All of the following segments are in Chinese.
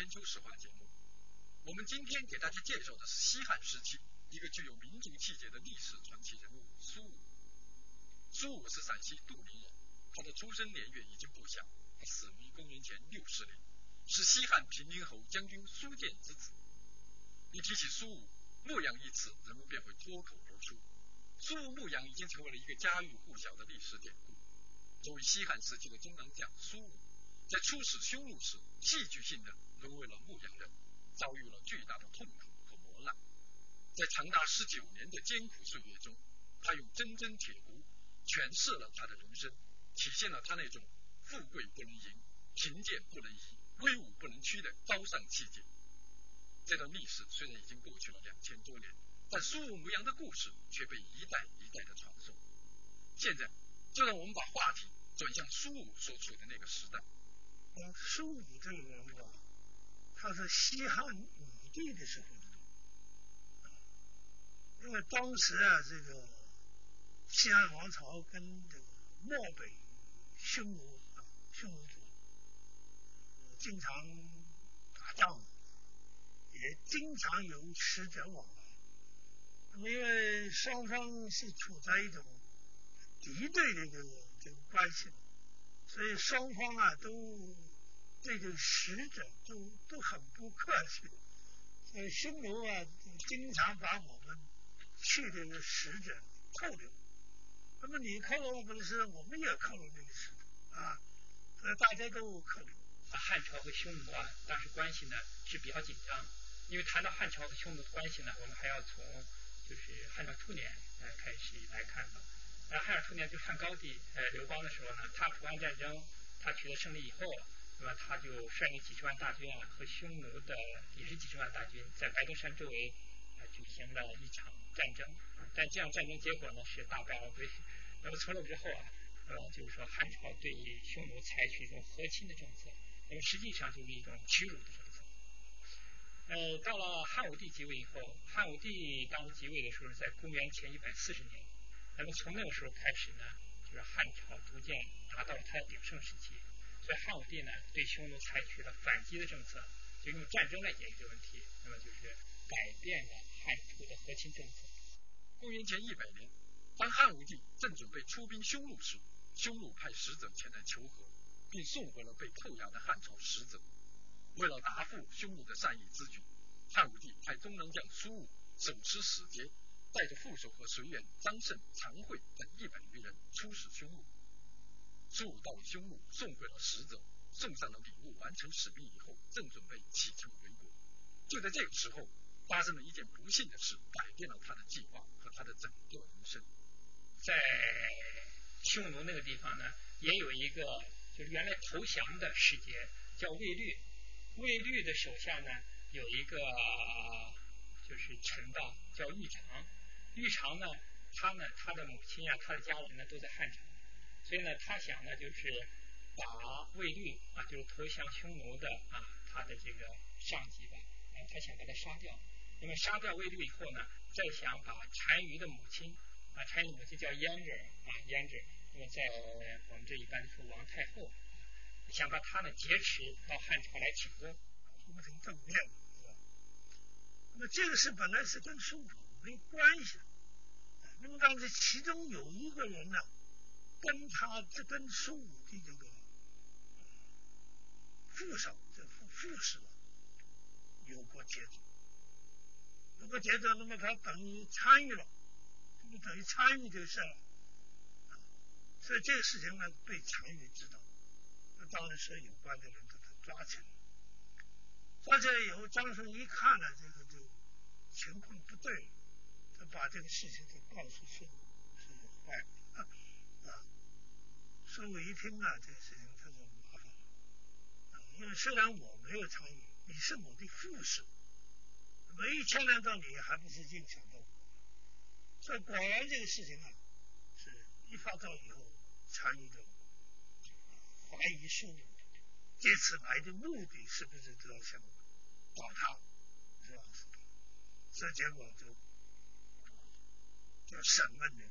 千秋史话节目。我们今天给大家介绍的是西汉时期一个具有民族气节的历史传奇人物苏武。苏武是陕西杜陵人，他的出生年月已经不详，他死于公元前六十年，是西汉平陵侯将军苏建之子。一提起苏武，牧羊一词，人们便会脱口而出。苏武牧羊已经成为了一个家喻户晓的历史典故。作为西汉时期的中郎将，苏武在出使匈奴时，戏剧性的沦为了牧羊人，遭遇了巨大的痛苦和磨难。在长达十九年的艰苦岁月中，他用铮铮铁骨诠释了他的人生，体现了他那种富贵不能淫、贫贱不能移、威武不能屈的高尚气节。这段历史虽然已经过去了两千多年。但苏武牧羊的故事却被一代一代的传颂。现在，就让我们把话题转向苏武所处的那个时代。呃，苏武这个人物啊，他是西汉武帝的时候，因为当时啊，这个西汉王朝跟这个漠北匈奴啊，匈奴族经常打仗，也经常有使者往来。因为双方是处在一种敌对的这个这个关系，所以双方啊都对这个使者都都很不客气。所以匈奴啊经常把我们去这个使者扣留，那么你扣了我们的使者，我们也扣了那个使者啊，所以大家都扣留。汉朝和匈奴啊当时关系呢是比较紧张，因为谈到汉朝和匈奴的关系呢，我们还要从。就是汉朝初年呃开始来看的，那汉初年就汉高帝呃刘邦的时候呢，他普安战争他取得胜利以后，那么他就率领几十万大军啊和匈奴的也是几十万大军在白登山周围啊举行了一场战争，但这样战争结果呢是大败而归。那么从那之后啊，呃就是说汉朝对匈奴采取一种和亲的政策，那么实际上就是一种屈辱的政策。呃，到了汉武帝即位以后，汉武帝当时即位的时候是在公元前一百四十年，那么从那个时候开始呢，就是汉朝逐渐达到了它的鼎盛时期，所以汉武帝呢对匈奴采取了反击的政策，就用战争来解决问题，那么就是改变了汉初的和亲政策。公元前一百年，当汉武帝正准备出兵匈奴时，匈奴派使者前来求和，并送回了被扣押的汉朝使者。为了答复匈奴的善意之举，汉武帝派中郎将苏武手持使节，带着副手和随员张胜、常惠等一百余人出使匈奴。苏武到匈奴，送回了使者，送上了礼物，完成使命以后，正准备启程回国。就在这个时候，发生了一件不幸的事，改变了他的计划和他的整个人生。在匈奴那个地方呢，也有一个就是原来投降的使节，叫卫律。卫律的手下呢，有一个就是臣吧，叫玉长。玉长呢，他呢，他的母亲啊，他的家人呢，都在汉城，所以呢，他想呢，就是把卫律啊，就是投降匈奴的啊，他的这个上级吧，啊，他想把他杀掉。那么杀掉卫律以后呢，再想把单于的母亲啊，单于母亲叫胭脂啊，胭脂，那么在我们这一般说王太后。想把他呢劫持到汉朝来请功，我们挺正面，那么这个事本来是跟苏武没关系，那么当时其中有一个人呢，跟他这跟苏武的这个副手这副副使有过接触，有过接触，那么他等于参与了，等于参与这个事了，所以这个事情呢被单于知道。那当然是有关的人都抓起来，抓起来以后，张生一看呢，这个就情况不对，他把这个事情就告诉苏武，苏武坏了啊！苏武一听啊，这个事情他就麻烦了，因为虽然我没有参与，你是我的副使，没牵连到你，还不是影响到我？所以果然这个事情啊，是一发到以后参与的。怀疑苏武这次来的目的是不是都要想找他，是吧？这结果就就审问那个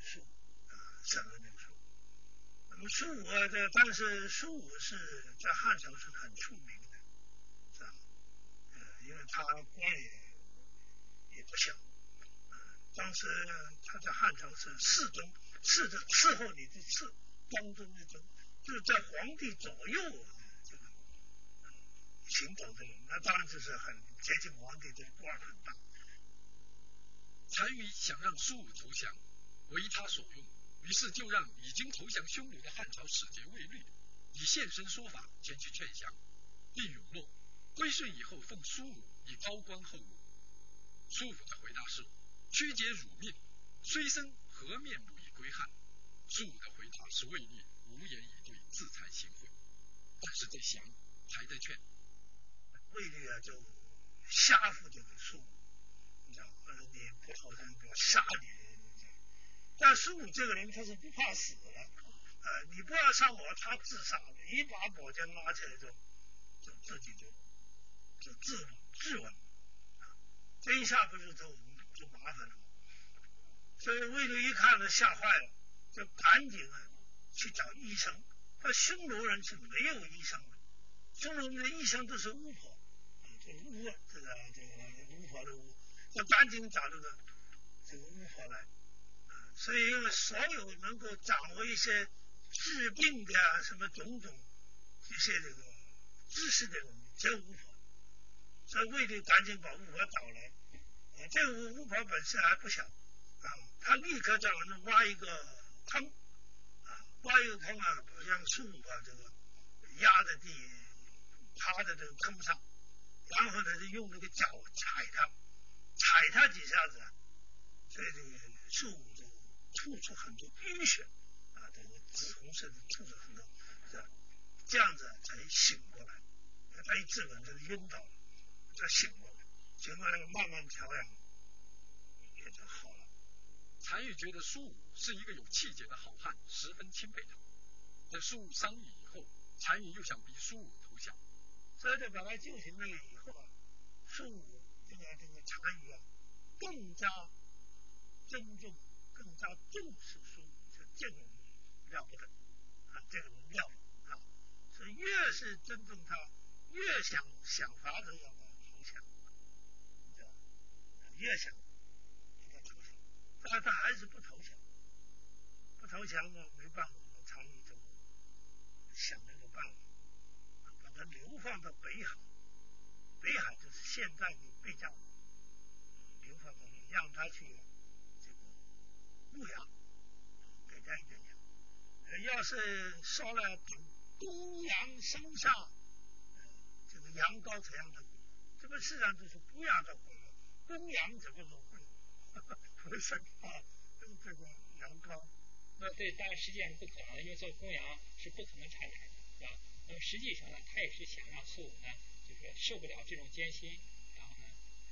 苏啊，审问那个苏。那么苏武啊，这但是苏武是在汉朝是很出名的，是吧？呃，因为他官也也不小，当时他在汉朝是侍中，侍着伺候你的侍，当中的中，就是在皇帝左右这个行走的人，那当然就是很接近皇帝，这个官很大。单于想让苏武投降，为他所用，于是就让已经投降匈奴的汉朝使节卫律以现身说法前去劝降，并允诺归顺以后奉苏武以高官厚禄。苏武的回答是：屈节辱命，虽生何面目以归汉？苏武的回答是卫律无言以对，自惭形秽。但是在降还在劝，卫律啊就吓唬这个苏武。呃你不好像个杀你，但苏武这个人他是不怕死的，呃，你不要杀我，他自杀了，一把宝剑拉起来就就自己就就自自刎，这一下不是就就麻烦了？所以卫律一看呢，吓坏了，就赶紧啊去找医生。他匈奴人是没有医生的，匈奴人的医生都是巫婆，这巫这个这个巫婆的巫。就赶紧找这个这个巫婆来，啊所以因为所有能够掌握一些治病的啊什么种种一些这个知识的人，只有巫婆，所以卫律赶紧把巫婆找来。这个巫巫婆本身还不小啊，他立刻叫人挖一个坑啊，挖一个坑啊，让苏武啊这个压在地，趴在这个坑上，然后呢就用那个脚踩它。踩他几下子，所以这个树就吐出很多淤血啊，这个紫红色的吐出很多，是吧？这样子才醒过来。他一自刎，就晕倒了，他醒过来，醒过来慢慢调养，也就好了。单于觉得苏武是一个有气节的好汉，十分钦佩他。在苏武商议以后，单于又想逼苏武投降，所以在把他救醒了以后啊，苏武。这个这个单于啊，更加尊重、更加重视苏武，这这个人了不得啊，这个人了啊，所以越是尊重他，越想想法子要投降，知道？越想让他投降，但他还是不投降，不投降呢，没办法，单于就想了个办法，把他流放到北海，北海就是现在的。被叫流放到让他去这个牧羊，给他一点粮。要是说了等公羊生下，这个羊羔才让他回。这个世上就是不让他回了，公羊怎么能回？回生啊，这个这个羊羔。那对，当然实际上是不可能，因为做公羊是不可能产奶的，是吧？那么实际上呢，他也是想让苏武呢，就是受不了这种艰辛。然后呢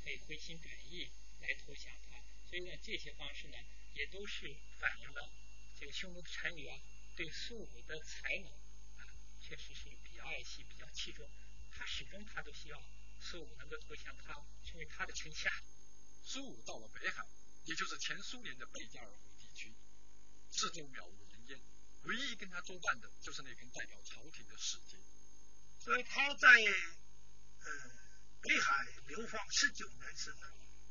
可以回心转意来投降他，所以呢，这些方式呢，也都是反映了这个匈奴的单于啊，对苏武的才能啊，确实是比较爱惜、比较器重。他始终他都希望苏武能够投降他，成为他的臣下。苏武到了北海，也就是前苏联的贝加尔湖地区，四周渺无人烟，唯一跟他作伴的就是那根代表朝廷的使节。所以他在嗯。北海流放十九年时，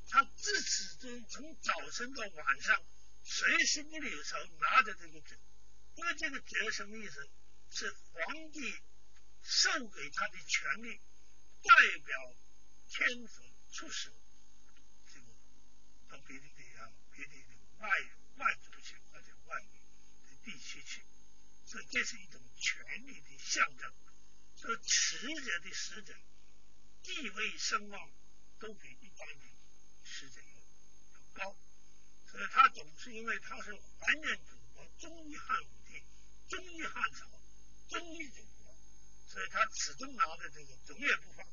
他自始至终从早晨到晚上，随时不离手拿着这个折，因为这个折什么意思？是皇帝授给他的权利，代表天子出使这个到别的地方、别的外外族去或者外的地区去，所以这是一种权力的象征。所以持者的使者。地位声望都比一般的使者要高，所以他总是因为他是还原祖国、忠于汉武帝、忠于汉朝、忠于祖国，所以他始终拿着这个总也不放，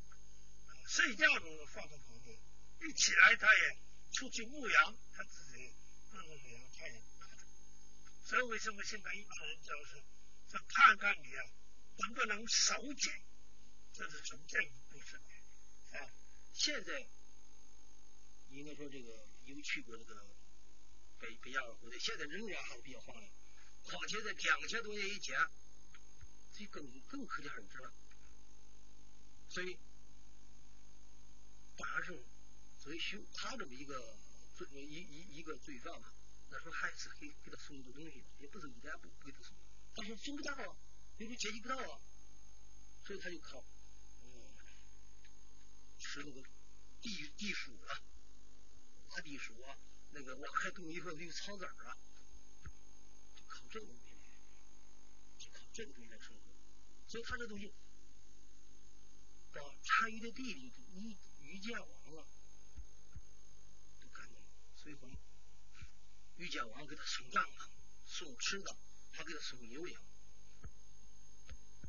睡觉都放在旁边，一起来他也出去牧羊，他自己放着羊他也拿着。所以为什么现在一般人就是说看看你啊能不能守节，这是从这个故事。啊，现在应该说这个有去过这个北北亚尔湖的，现在仍然还是比较荒凉。况且在两千多年以前，这更更可想而知了。所以，大时候作为凶他这么一个罪一一一个罪犯嘛，那时候还是给给他送很多东西的，也不是一点不不给他送，但是送不到啊，因为接济不到啊，所以他就靠吃那个地地鼠啊，挖地鼠啊，那个挖开洞以后那个草籽儿啊，就靠这个东西，就靠这个东西来生活，所以他这东西。把参与的弟弟遇遇见王了，都感动了。所以说，遇见王给他送帐篷，送吃的，还给他送牛羊。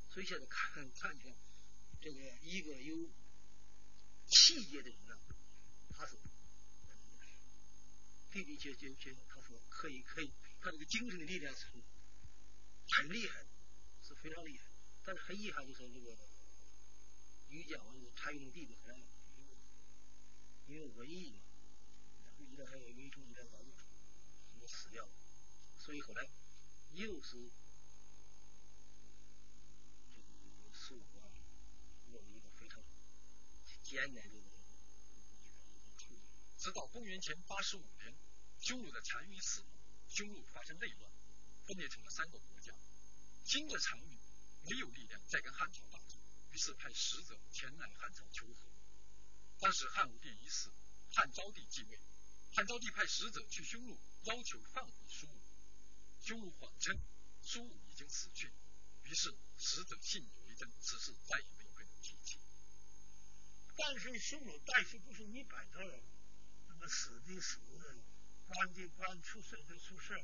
所以现在看看见这个一个有气节的人呢，他说弟弟就就就他说可以可以，他这个精神的力量是很厉害，是非常厉害。但是很遗憾就是这个。于家王是参与的弟弟，后来因为瘟疫嘛，然后一直还有一种一点高度，就死掉了。所以后来又是这个十五啊，落了一个非常艰难的。直到公元前八十五年，匈奴的单于死，匈奴发生内乱，分裂成了三个国家。新的单于没有力量再跟汉朝打仗。于是派使者前来汉朝求和。当时汉武帝已死，汉昭帝继位。汉昭帝派使者去匈奴，要求放回苏武。匈奴谎称苏武已经死去。于是使者信以为真，此事再也没有被人提起。但是匈奴带去不是一百多人，那么死的死，关的关，出事的出事，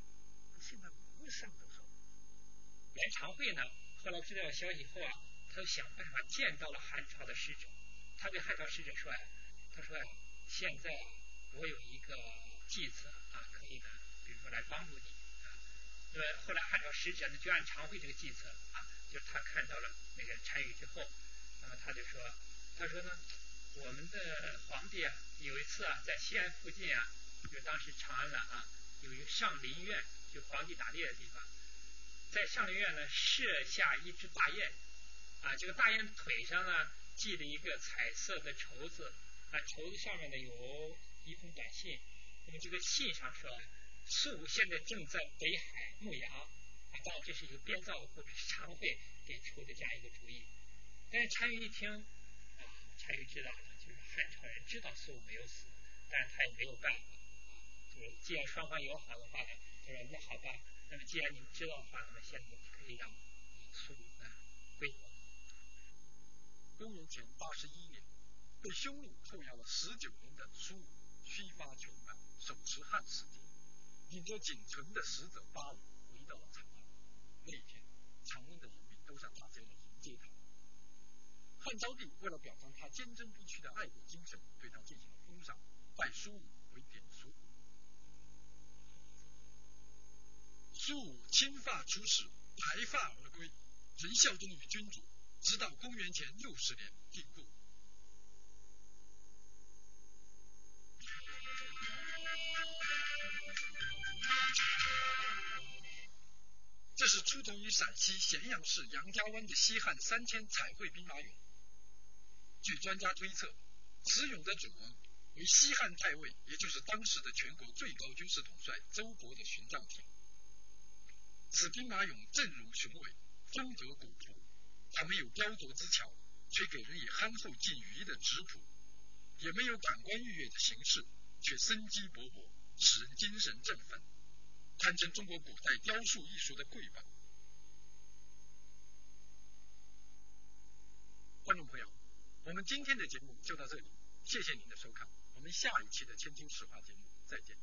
现在没上多少。演唱会呢，后来知道消息以后啊。他就想办法见到了汉朝的使者，他对汉朝使者说：“呀，他说呀，现在我有一个计策啊，可以呢，比如说来帮助你啊。那么后来汉朝使者呢就按常会这个计策啊，就是他看到了那个单于之后，那么他就说，他说呢，我们的皇帝啊，有一次啊，在西安附近啊，就当时长安了啊，有一个上林苑，就皇帝打猎的地方，在上林苑呢设下一只大雁。”啊，这个大雁腿上呢系了一个彩色的绸子，啊，绸子上面呢有一封短信，那么这个信上说，素现在正在北海牧羊，啊，当然这是一个编造或者是常会给出的这样一个主意。但是单于一听，啊，单于知道了，就是汉朝人知道苏武没有死，但是他也没有办法，就是既然双方友好的话呢，他说那好吧，那么既然你们知道的话，那么现在可以让苏武呢归国。公元前八十一年，被匈奴扣押了十九年的苏武须发穷满，手持汉使节，领着仅存的使者八人回到了长安。那一天，长安的人民都向大街上迎接他。汉昭帝为了表彰他坚贞不屈的爱国精神，对他进行了封赏，拜苏武为典书。苏武青发出使，白发而归，仍效忠于君主。直到公元前六十年定故。这是出土于陕西咸阳市杨家湾的西汉三千彩绘兵马俑。据专家推测，此俑的主人为西汉太尉，也就是当时的全国最高军事统帅周勃的巡葬品。此兵马俑阵容雄伟，风格古朴。它没有雕琢之巧，却给人以憨厚近愚的质朴；也没有感官愉悦的形式，却生机勃勃，使人精神振奋，堪称中国古代雕塑艺术的瑰宝。观众朋友，我们今天的节目就到这里，谢谢您的收看，我们下一期的《千金实话》节目再见。